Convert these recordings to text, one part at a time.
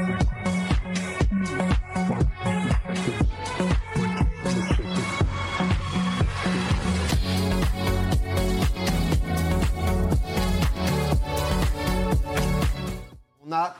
Thank you.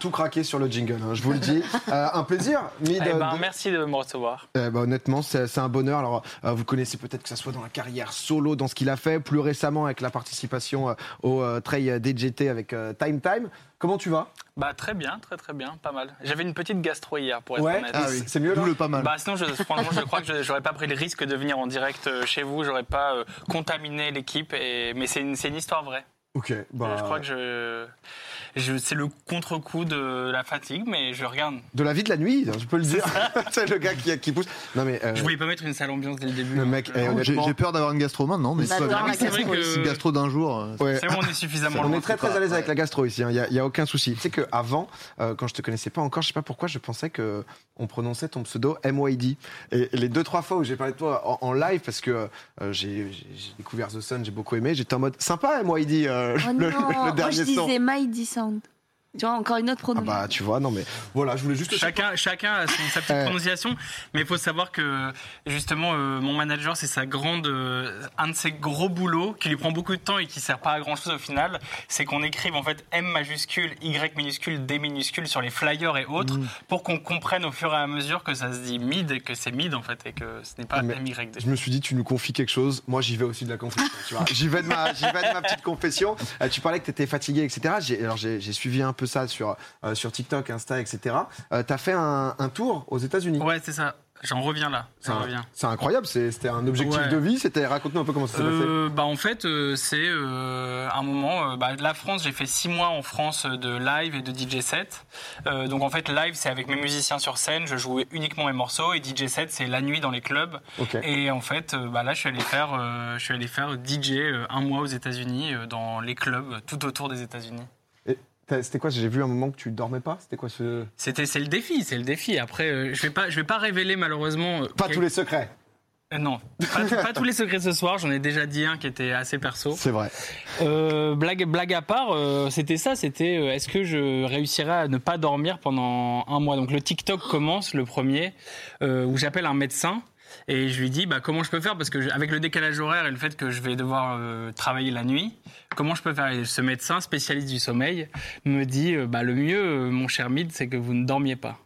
Tout craqué sur le jingle, hein, je vous le dis. Euh, un plaisir. Mid, Eh ben, de- Merci de me recevoir. Eh ben, honnêtement, c'est un bonheur. Alors, euh, vous connaissez peut-être que ça soit dans la carrière solo, dans ce qu'il a fait, plus récemment avec la participation euh, au euh, Trail DJT avec euh, Time Time. Comment tu vas? Bah, très bien, très très bien, pas mal. J'avais une petite gastro hier, pour être Ouais. honnête. Ah oui. C'est mieux, Double pas mal. Bah, sinon, je, franchement, je crois que je- j'aurais pas pris le risque de venir en direct euh, chez vous, j'aurais pas euh, contaminé l'équipe, et... mais c'est une, histoire vraie. Ok. Bah, Je crois que je c'est le contre-coup de la fatigue, mais je regarde. De la vie de la nuit, je peux le dire. c'est le gars qui, qui pousse. Non, mais. euh, Je voulais pas mettre une sale ambiance dès le début. Le hein. mec, Je- eh, J'ai peur d'avoir une gastro maintenant, mais Bah, c'est vrai gastro, que- Une gastro d'un jour. euh, Ouais. C'est bon, on est suffisamment On est très très à l'aise avec la gastro ici, il n'y a, aucun souci. Tu sais qu'avant, euh, quand je te connaissais pas encore, je sais pas pourquoi, je pensais que on prononçait ton pseudo MYD. Et les deux trois fois où j'ai parlé de toi en, en live, parce que euh, j'ai découvert The Sun, j'ai beaucoup aimé, j'étais en mode sympa MYD, euh, Oh le, non, le moi dernier je son. disais Sound. Tu vois, encore une autre Ah prononciation. bah tu vois, non mais voilà, je voulais juste. Chacun, chacun a son- sa petite prononciation, mais il faut savoir que justement euh, mon manager c'est sa grande, euh, un de ses gros boulots qui lui prend beaucoup de temps et qui sert pas à grand chose au final, c'est qu'on écrive en fait M majuscule, Y minuscule, D minuscule sur les flyers et autres Mm. pour qu'on comprenne au fur et à mesure que ça se dit mid et que c'est mid en fait et que ce n'est pas Mais MYD. Je me suis dit, tu nous confies quelque chose. Moi, j'y vais aussi de la confession. tu vois. J'y vais de ma, j'y vais de ma petite confession. Euh, tu parlais que tu étais fatigué, etc. J'ai, alors, j'ai, j'ai suivi un peu ça sur, euh, sur TikTok, Insta, etc. Euh, tu as fait un, un tour aux États-Unis. Ouais c'est ça, j'en reviens là, C'est, incroyable. C'était un objectif Ouais. de vie. C'était, raconte-nous un peu comment ça s'est passé. Euh, bah en fait euh, c'est euh, un moment bah, la France j'ai fait six mois en France de live et de DJ set donc en fait live c'est avec mes musiciens sur scène je jouais uniquement mes morceaux et DJ set c'est la nuit dans les clubs et en fait bah là je suis allé faire je suis allé faire DJ un mois aux États-Unis dans les clubs tout autour des États-Unis c'était quoi J'ai vu un moment que tu dormais pas? C'était quoi ce c'était c'est le défi c'est le défi après euh, je vais pas je vais pas révéler malheureusement euh, Pas quel- tous les secrets. Euh, non pas, pas tous les secrets ce soir j'en ai déjà dit un qui était assez perso C'est vrai. Euh, blague, blague à part, euh, c'était ça, c'était est-ce que je réussirais à ne pas dormir pendant un mois? Donc le TikTok commence, le premier, où j'appelle un médecin. Et je lui dis bah, comment je peux faire? Parce que je- avec le décalage horaire et le fait que je vais devoir euh, travailler la nuit, comment je peux faire? Et ce médecin spécialiste du sommeil me dit euh, bah, le mieux, euh, mon cher Mid, c'est que vous ne dormiez pas.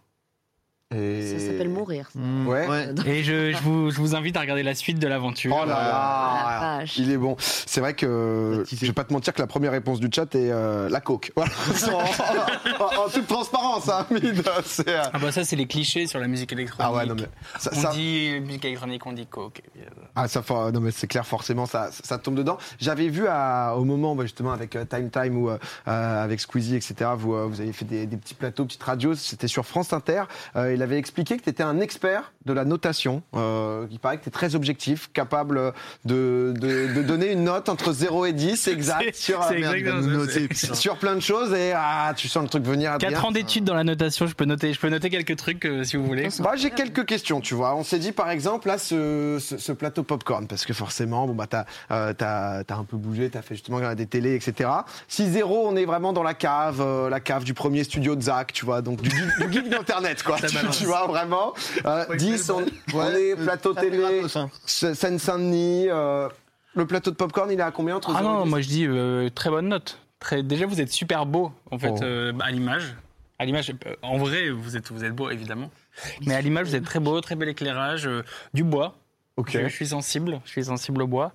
Et... Ça s'appelle mourir. ça. mm, Ouais. Et je, je vous, je vous invite à regarder la suite de l'aventure. Oh là là, la vache. il est bon. C'est vrai que je vais pas te mentir que la première réponse du chat est euh, la coke. Voilà. en, en- en toute transparence, hein, euh, Ah bah ça c'est les clichés sur la musique électronique. Ah ouais, non mais ça, on ça- dit musique électronique, on dit coke. Ah ça, for- non mais c'est clair, forcément ça, ça tombe dedans. J'avais vu à- au moment justement avec euh, Time Time ou euh, avec Squeezie, etc. Vous, euh, vous avez fait des, des petits plateaux, petites radios. C'était sur France Inter. Euh, avait expliqué que tu étais un expert de la notation. Euh, il paraît que tu es très objectif, capable de, de, de donner une note entre 0 et 10 exact sur, euh, merde, putain. sur plein de choses et ah, tu sens le truc venir. Adrien. 4 ans d'études dans la notation, je peux noter, je peux noter quelques trucs euh, si vous voulez. Bah, j'ai quelques questions, tu vois. On s'est dit, par exemple, là, ce, ce, ce plateau popcorn, parce que forcément, bon, bah, t'as euh, t'as- t'as un peu bougé, t'as fait justement des télés, etc. 6-0, on est vraiment dans la cave, euh, la cave du premier studio de Zach, tu vois, donc du, geek- du geek d'Internet, quoi. Ça Tu. Tu vois, vraiment. Euh, 10, on, on Ouais, est plateau télé. Seine-Saint-Denis. euh, le plateau de popcorn, il est à combien entre Ah 0 et non, 10? moi je dis euh, très bonne note. Très... Déjà vous êtes super beau en fait Oh. euh, à l'image. À l'image, euh, en vrai vous êtes vous êtes beau évidemment. Mais à l'image vous êtes très beau, très bel éclairage, euh, du bois. Ok. Je, je suis sensible, je suis sensible au bois.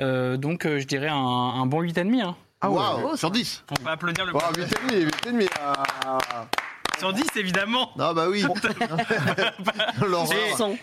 Euh, donc euh, je dirais un, un bon 8,5. Hein. Ah ouais. Waouh, sur 10. On va applaudir le Oh, 8,5, 8,5. Sur 10 évidemment. Ah bah oui. L'horreur. Et- Son.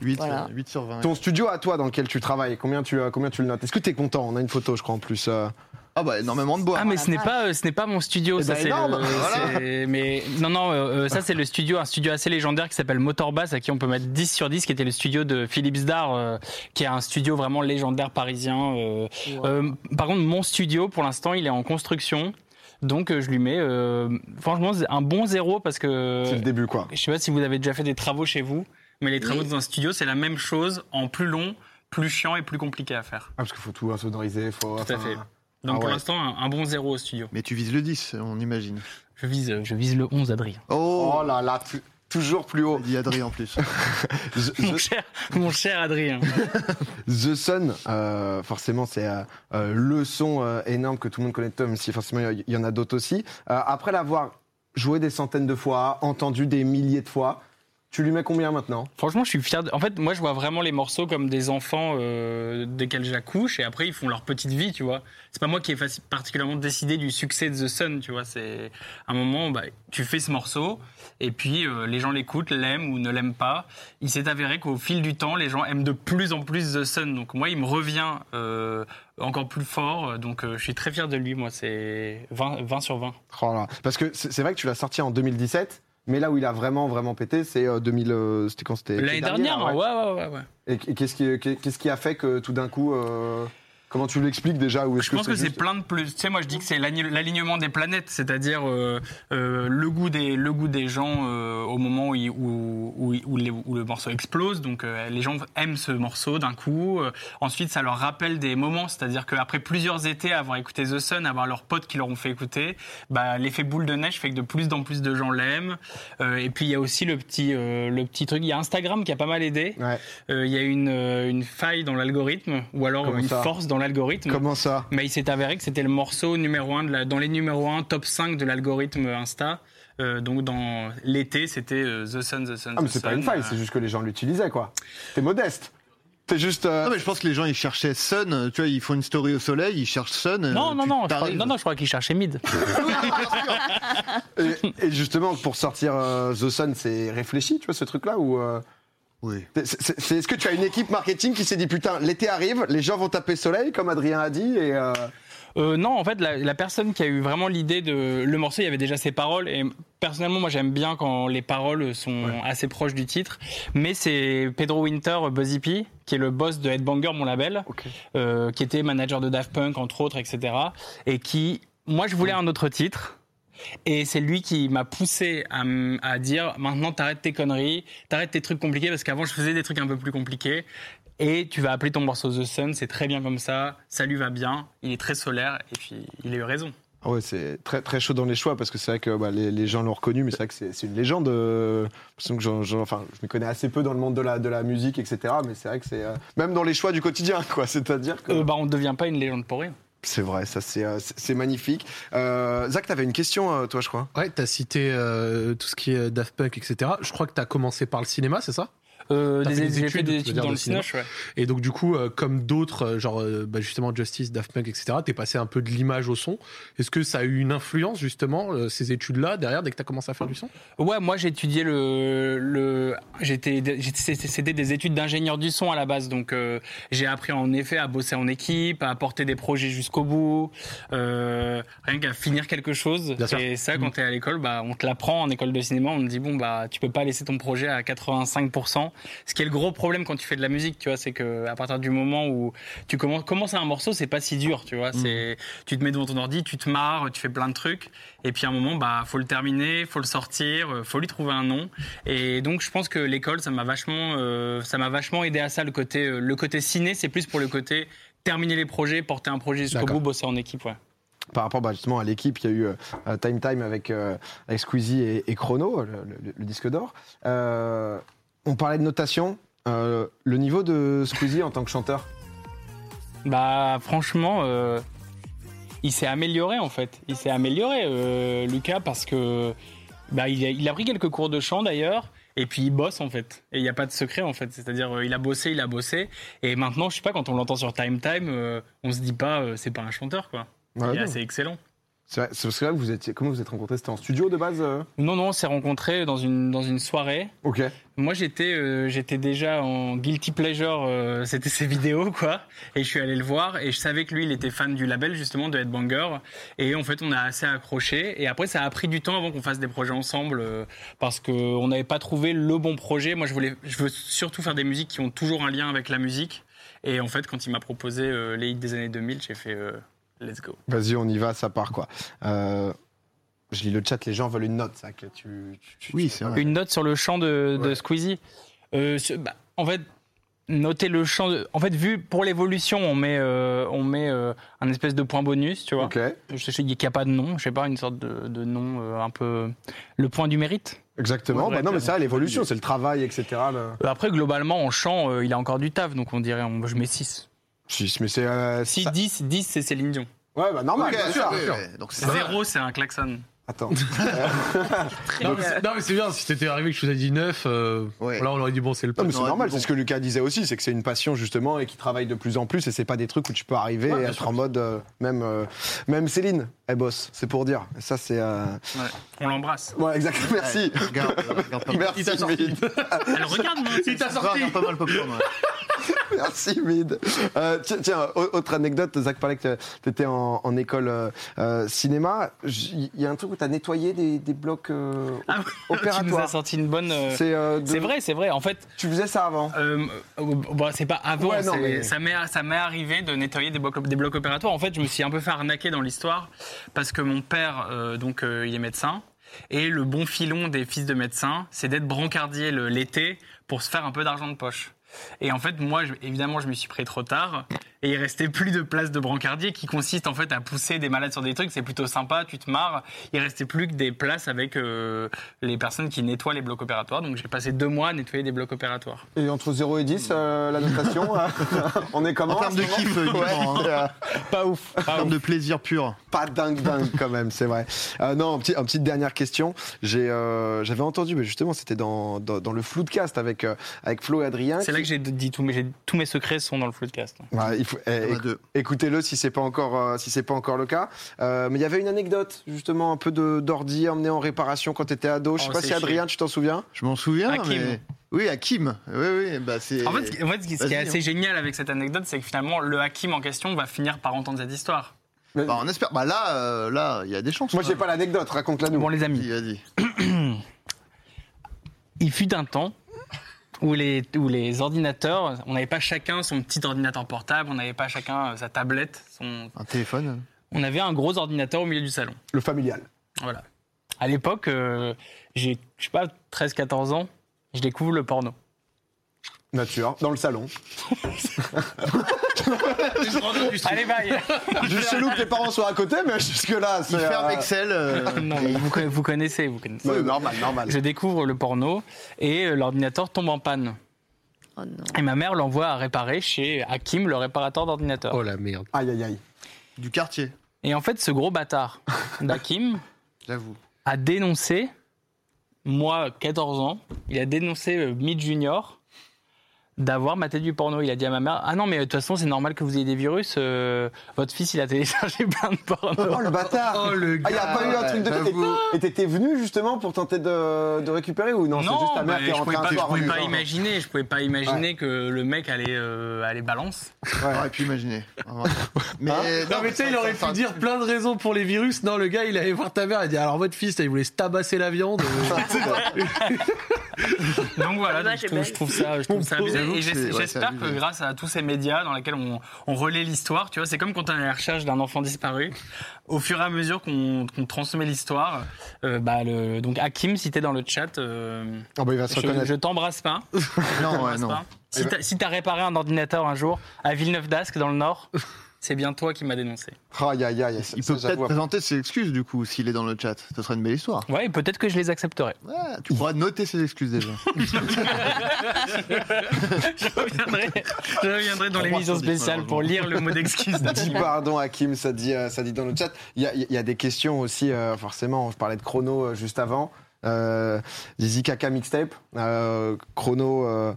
8, Voilà. 8 sur 20. Ton studio à toi dans lequel tu travailles, combien tu, euh, combien tu le notes? Est-ce que tu es content? On a une photo, je crois, en plus. euh. Ah bah énormément de bois. Ah mais ce n'est pas euh, ce n'est pas mon studio Eh ça ben, c'est Voilà. mais non non euh, ça c'est le studio un studio assez légendaire qui s'appelle Motorbass à qui on peut mettre 10 sur 10 qui était le studio de Philippe Zdar euh, qui est un studio vraiment légendaire parisien euh. Euh, par contre mon studio pour l'instant il est en construction donc euh, je lui mets euh, franchement un bon zéro parce que C'est le début, quoi. je sais pas si vous avez déjà fait des travaux chez vous mais les travaux Oui. dans un studio c'est la même chose en plus long plus chiant et plus compliqué à faire Ah, parce qu'il faut tout insonoriser, faut. Tout à fait. donc Ah pour ouais. l'instant un, un bon zéro au studio Mais tu vises le 10, on imagine. Je vise, je vise le 11, Adrien. Oh, Oh là là, tu- toujours plus haut. dit Adrien en plus. The, Mon The- cher, mon cher Adrien. The Sun, euh, forcément, c'est euh, euh, le son euh, énorme que tout le monde connaît de toi, même si forcément il y, y en a d'autres aussi. Euh, après l'avoir joué des centaines de fois, entendu des milliers de fois, tu lui mets combien maintenant? Franchement, je suis fier. De... En fait, moi, je vois vraiment les morceaux comme des enfants euh, desquels j'accouche, et après, ils font leur petite vie, tu vois. C'est pas moi qui ai faci- particulièrement décidé du succès de The Sun, tu vois. C'est un moment, bah, tu fais ce morceau, et puis euh, les gens l'écoutent, l'aiment ou ne l'aiment pas. Il s'est avéré qu'au fil du temps, les gens aiment de plus en plus The Sun. Donc moi, il me revient euh, encore plus fort. Donc euh, je suis très fier de lui. Moi, c'est 20, 20 sur 20. Oh là. Parce que c'est c'est vrai que tu l'as sorti en 2017, mais là où il a vraiment, vraiment pété, c'est euh, 2000. euh, c'était quand c'était L'année dernière, ouais. ouais, ouais, ouais. et qu'est-ce qui, qu'est-ce qui a fait que tout d'un coup. euh, comment tu l'expliques déjà ou est-ce Je pense que c'est juste- plein de plus. Tu sais, moi je dis que c'est l'alignement des planètes, c'est-à-dire euh, euh, le goût des le goût des gens euh, au moment où, il- où, où, où les- où le morceau explose. Donc euh, les gens aiment ce morceau d'un coup. Ensuite, ça leur rappelle des moments, c'est-à-dire qu'après plusieurs étés avoir écouté The Sun, avoir leurs potes qui leur ont fait écouter, bah, l'effet boule de neige fait que de plus en plus de gens l'aiment. Et puis il y a aussi le petit le petit truc. Il y a Instagram qui a pas mal aidé. Ouais. Il y a une une faille dans l'algorithme ou alors Comment une force dans l'algorithme. Comment ça Mais il s'est avéré que c'était le morceau numéro 1 de la, dans les numéros 1 top 5 de l'algorithme Insta. Euh, donc dans l'été, c'était euh, The Sun, The Sun. Ah, mais The c'est pas Sun. une faille, Euh, c'est juste que les gens l'utilisaient, quoi. T'es modeste. T'es juste. euh, Non, mais je pense que les gens ils cherchaient Sun. Tu vois, ils font une story au soleil, ils cherchent Sun. euh, Non, non, non, je crois, non, non, je crois qu'il cherchait Mid. Et, et justement, pour sortir euh, The Sun, c'est réfléchi, tu vois, ce truc-là ou euh, Oui. c'est- Est-ce que tu as une équipe marketing qui s'est dit putain, l'été arrive, les gens vont taper soleil, comme Adrien a dit, et euh, Euh, non, en fait, la, la personne qui a eu vraiment l'idée de le morceau, il y avait déjà ses paroles. Et personnellement, moi, j'aime bien quand les paroles sont assez proches du titre. Mais c'est Pedro Winter, Buzzy P, qui est le boss de Headbanger, mon label, euh, qui était manager de Daft Punk, entre autres, etc. Et qui, moi, je voulais un autre titre. Et c'est lui qui m'a poussé à, dire maintenant t'arrêtes tes conneries, t'arrêtes tes trucs compliqués parce qu'avant je faisais des trucs un peu plus compliqués. Et tu vas appeler ton morceau The Sun, c'est très bien comme ça, ça lui va bien, il est très solaire et puis il a eu raison. Ah ouais, c'est très très chaud dans les choix parce que c'est vrai que bah, les, les gens l'ont reconnu, mais c'est vrai que c'est une légende. euh, que enfin, je me connais assez peu dans le monde de la de la musique, etc. Mais c'est vrai que c'est euh, même dans les choix du quotidien, quoi. C'est-à-dire que Euh, bah on ne devient pas une légende pour rien. C'est vrai, ça c'est euh, magnifique. Euh, Zach, t'avais une question, euh, toi, je crois. Ouais, t'as cité tout ce qui est Daft Punk, etc. Je crois que t'as commencé par le cinéma, c'est ça? Euh, des- fait des J'ai fait études, des études dans le cinéma ouais. Et donc, du coup, euh, comme d'autres, euh, genre euh, bah, justement Justice, Daft Punk, etc., t'es passé un peu de l'image au son. Est-ce que ça a eu une influence, justement, euh, ces études-là, derrière, dès que t'as commencé à faire du son? Ouais, moi j'ai étudié le, le j'étais, c'était des études d'ingénieur du son à la base, donc euh, j'ai appris en effet à bosser en équipe, à porter des projets jusqu'au bout, euh, rien qu'à finir quelque chose. Bien sûr. Et ça, quand t'es à l'école, bah on te l'apprend en école de cinéma, on te dit bon bah tu peux pas laisser ton projet à 85%. Ce qui est le gros problème quand tu fais de la musique, tu vois, c'est que à partir du moment où tu commences, commencer un morceau, c'est pas si dur, tu vois, c'est tu te mets devant ton ordi, tu te marres, tu fais plein de trucs. Et puis à un moment, bah, faut le terminer, faut le sortir, euh, faut lui trouver un nom. Et donc, je pense que l'école, ça m'a vachement, euh, ça m'a vachement aidé à ça. Le côté, euh, le côté ciné, c'est plus pour le côté terminer les projets, porter un projet jusqu'au bout, bosser en équipe, ouais. Par rapport bah, justement à l'équipe, il y a eu euh, Time Time avec, euh, avec Squeezie et, et Chrono, le, le- le disque d'or. Euh, on parlait de notation. Euh, le niveau de Squeezie en tant que chanteur Bah, franchement, euh, il s'est amélioré en fait. Il s'est amélioré, euh, Lucas, parce que bah, il, a, il a pris quelques cours de chant d'ailleurs. Et puis il bosse en fait. Et il n'y a pas de secret en fait. C'est-à-dire il a bossé, il a bossé. Et maintenant, je sais pas, quand on l'entend sur Time Time, on se dit pas c'est pas un chanteur quoi. Ouais, il est non. assez excellent. C'est parce que là, vous étiez, comment vous êtes rencontrés? C'était en studio de base euh? Non, non, on s'est rencontrés dans une, dans une soirée. Ok. Moi, j'étais euh, j'étais déjà en guilty pleasure, euh, c'était ses vidéos, quoi. Et je suis allé le voir et je savais que lui, il était fan du label, justement, de Headbanger. Et en fait, on a assez accroché. Et après, ça a pris du temps avant qu'on fasse des projets ensemble euh, parce qu'on n'avait pas trouvé le bon projet. Moi, je, voulais, je veux surtout faire des musiques qui ont toujours un lien avec la musique. Et en fait, quand il m'a proposé les hits des années 2000, j'ai fait let's go. Vas-y, on y va, ça part quoi. Euh, je lis le chat, les gens veulent une note, Zach. Tu, tu- tu- Oui, c'est vrai. Une note sur le chant de, de Ouais. Squeezie. Euh, ce- bah, en fait, noter le champ. de- En fait, vu pour l'évolution, on met, euh, on met euh, un espèce de point bonus, tu vois. Ok, Je sais qu'il n'y a pas de nom, je sais pas, une sorte de, de nom euh, un peu. Le point du mérite. exactement. Bah non, mais ça, l'évolution, c'est le travail, etc. Après, globalement, en chant, euh, il a encore du taf, donc on dirait, on- je mets 6. Si, mais c'est. euh, Si ça- 10, 10 c'est Céline Dion. Ouais, bah normal, Ok, bien sûr. ouais, bien sûr. ouais, Donc c'est ça. 0, c'est un klaxon. Attends. Non, mais c'est- non, mais c'est bien, si t'étais arrivé que je vous ai dit 9, euh, Ouais. là on aurait dit bon, c'est le Non, mais pote. c'est normal, bon. c'est ce que Lucas disait aussi, c'est que c'est une passion justement et qui travaille de plus en plus et c'est pas des trucs où tu peux arriver Ouais, et être sûr. en mode euh, même euh, même Céline, elle bosse, c'est pour dire. Et ça c'est euh... Ouais. On l'embrasse. ouais exact. Merci. Ouais, Regarde, regarde pas mal. Merci Il t'a sorti. Elle regarde, moi. Il t'a sorti regarde pas mal popcorn. Merci Mid. Euh, tiens, tiens, au- autre anecdote, Zach parlait que t'étais en, en école euh, euh, cinéma. Il y a un truc où t'as nettoyé des, des blocs euh, Ah oui, tu nous opératoires. as sorti une bonne. C'est de- vrai, c'est vrai. En fait, Tu faisais ça avant? Bon, c'est pas avant, Ouais, non, mais- ça m'est arrivé de nettoyer des blocs, des blocs opératoires. En fait, je me suis un peu fait arnaquer dans l'histoire parce que mon père, donc, il est médecin. Et le bon filon des fils de médecins, c'est d'être brancardier l'été pour se faire un peu d'argent de poche. Et en fait, moi, évidemment, je me suis pris trop tard. Et il restait plus de place de brancardier qui consiste en fait à pousser des malades sur des trucs. C'est plutôt sympa, tu te marres. Il restait plus que des places avec euh, les personnes qui nettoient les blocs opératoires. Donc j'ai passé deux mois à nettoyer des blocs opératoires. Et entre 0 et 10, euh, la notation, euh, on est comment En termes de kiff, hein. Ouais, euh, Pas ouf. En termes de plaisir pur. pas dingue dingue quand même, c'est vrai. Euh, non, un petit, un petite dernière question. J'ai, euh, j'avais entendu, mais justement, c'était dans, dans, dans le Floodcast avec euh, avec Flo et Adrien. C'est là que j'ai dit tous mes, j'ai- tous mes secrets sont dans le floodcast. Ouais, il faut, eh, Il écoutez-le si c'est pas encore euh, si c'est pas encore le cas. Euh, mais il y avait une anecdote justement un peu de d'ordi emmené en réparation quand t'étais ado. Je sais Oh, pas si Adrien, tu t'en souviens Je m'en souviens, Hakim. mais. Oui, Hakim. Oui, oui, bah c'est. En fait, ce qui- en fait, ce qui ce qui est assez hein. génial avec cette anecdote, c'est que finalement, le Hakim en question va finir par entendre cette histoire. Bah, on espère. Bah là, euh, là, il y a des chances. Moi, j'ai pas l'anecdote. Raconte-la nous. Bon, les amis, Vas-y, vas-y. il fut un temps où les, où les ordinateurs, on n'avait pas chacun son petit ordinateur portable, on n'avait pas chacun euh, sa tablette, son... Un téléphone. on avait un gros ordinateur au milieu du salon. Le familial. Voilà. À l'époque, euh, j'ai, je sais pas, 13-14 ans, je découvre le porno. Nature, dans le salon. Allez, bye Juste chelou que tes parents soient à côté, mais jusque-là, c'est. Il ferme euh, Excel. euh, Non, mais vous, vous connaissez, vous connaissez. ouais, normal, normal. Je découvre le porno et euh, l'ordinateur tombe en panne. Oh non. Et ma mère l'envoie à réparer chez Hakim, le réparateur d'ordinateur. Oh la merde. Aïe, aïe, aïe. Du quartier, Et en fait, ce gros bâtard d'Hakim j'avoue. a dénoncé, moi, 14 ans, il a dénoncé euh, Mid Junior d'avoir maté du porno. Il a dit à ma mère Ah non, mais de toute façon, c'est normal que vous ayez des virus. euh, votre fils, il a téléchargé plein de porno. Oh le bâtard Oh le Ah, il gars. a pas eu un truc de. Et t'étais venu justement pour tenter de, de récupérer ou non, c'est juste ta bah, mère qui est je pouvais pas, je pouvais pas imaginer, je pouvais pas imaginer que le mec allait, euh, allait balance. Ouais. J'aurais pu imaginer. Mais Non mais tu sais, il aurait pu dire plein de raisons pour les virus. Non, le gars, il allait voir ta mère, il a dit alors votre fils, il voulait se tabasser la viande. Donc voilà, donc je, trouve, belle. je trouve ça, je trouve ça abusé. Et ouais, j'espère que grâce à tous ces médias dans lesquels on, on relaie l'histoire, tu vois, c'est comme quand on est à la recherche d'un enfant disparu. Au fur et à mesure qu'on transmet l'histoire, euh, bah le, donc Hakim, si t'es dans le chat, euh, Ah bah il va se je, je t'embrasse pas. Non, ouais, non. pas. Si t'as si t'as réparé un ordinateur un jour à Villeneuve-d'Ascq dans le Nord, c'est bien toi qui m'as dénoncé. Aïe, aïe, aïe. ça- Il ça, peut peut-être présenter ses excuses du coup s'il est dans le chat. Ce serait une belle histoire. Ouais, et peut-être que je les accepterai. Ouais, tu pourras noter ses excuses déjà. je reviendrai, je reviendrai dans l'émission spéciale pour lire le mot d'excuse. Dis pardon Hakim, ça dit, euh, ça dit dans le chat. Il y a, il y a des questions aussi, euh, forcément, je parlais de chrono euh, juste avant. Euh, Zizi Kaka Mixtape, euh, chrono,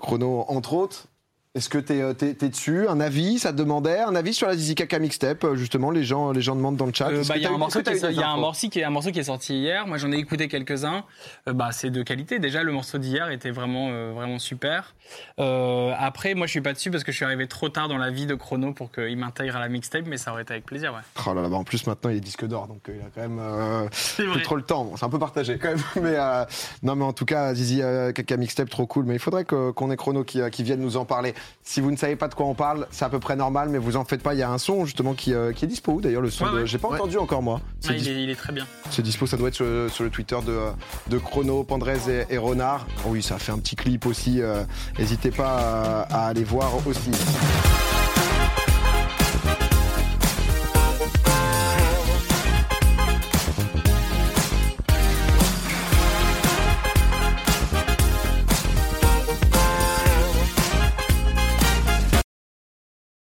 chrono entre autres. Est-ce que t'es es, t'es dessus? Un avis? Ça te demandait un avis sur la Zizi Kaka Mixtape euh, Justement, les gens, les gens demandent dans le chat? Euh, bah, Il y a un morceau qui est, t'as eu il y a des un infos morceau qui est un morceau qui est sorti hier. Moi, j'en ai écouté quelques-uns. Euh, bah, c'est de qualité. Déjà, le morceau d'hier était vraiment, euh, vraiment super. Euh, après, moi, je suis pas dessus parce que je suis arrivé trop tard dans la vie de Chrono pour qu'il m'intègre à la mixtape, mais ça aurait été avec plaisir, ouais. Oh là là, bah en plus maintenant il est disque d'or, donc euh, il a quand même euh, plus trop le temps. Bon, c'est un peu partagé quand même, mais euh, non, mais en tout cas, Zizi euh, Kaka Mixtape trop cool. Mais il faudrait qu'on ait Chrono qui, euh, qui vienne nous en parler. Si vous ne savez pas de quoi on parle, c'est à peu près normal, mais vous en faites pas. Il y a un son justement qui, euh, qui est dispo. D'ailleurs, le son, Ouais, de- ouais. j'ai pas Ouais. entendu encore moi. Ah, il, est, il est très bien. c'est dispo, ça doit être sur, le- sur le Twitter de, de Chrono, Pandrez et, et Renard. Oh oui, ça a fait un petit clip aussi. euh, N'hésitez pas à, à aller voir aussi.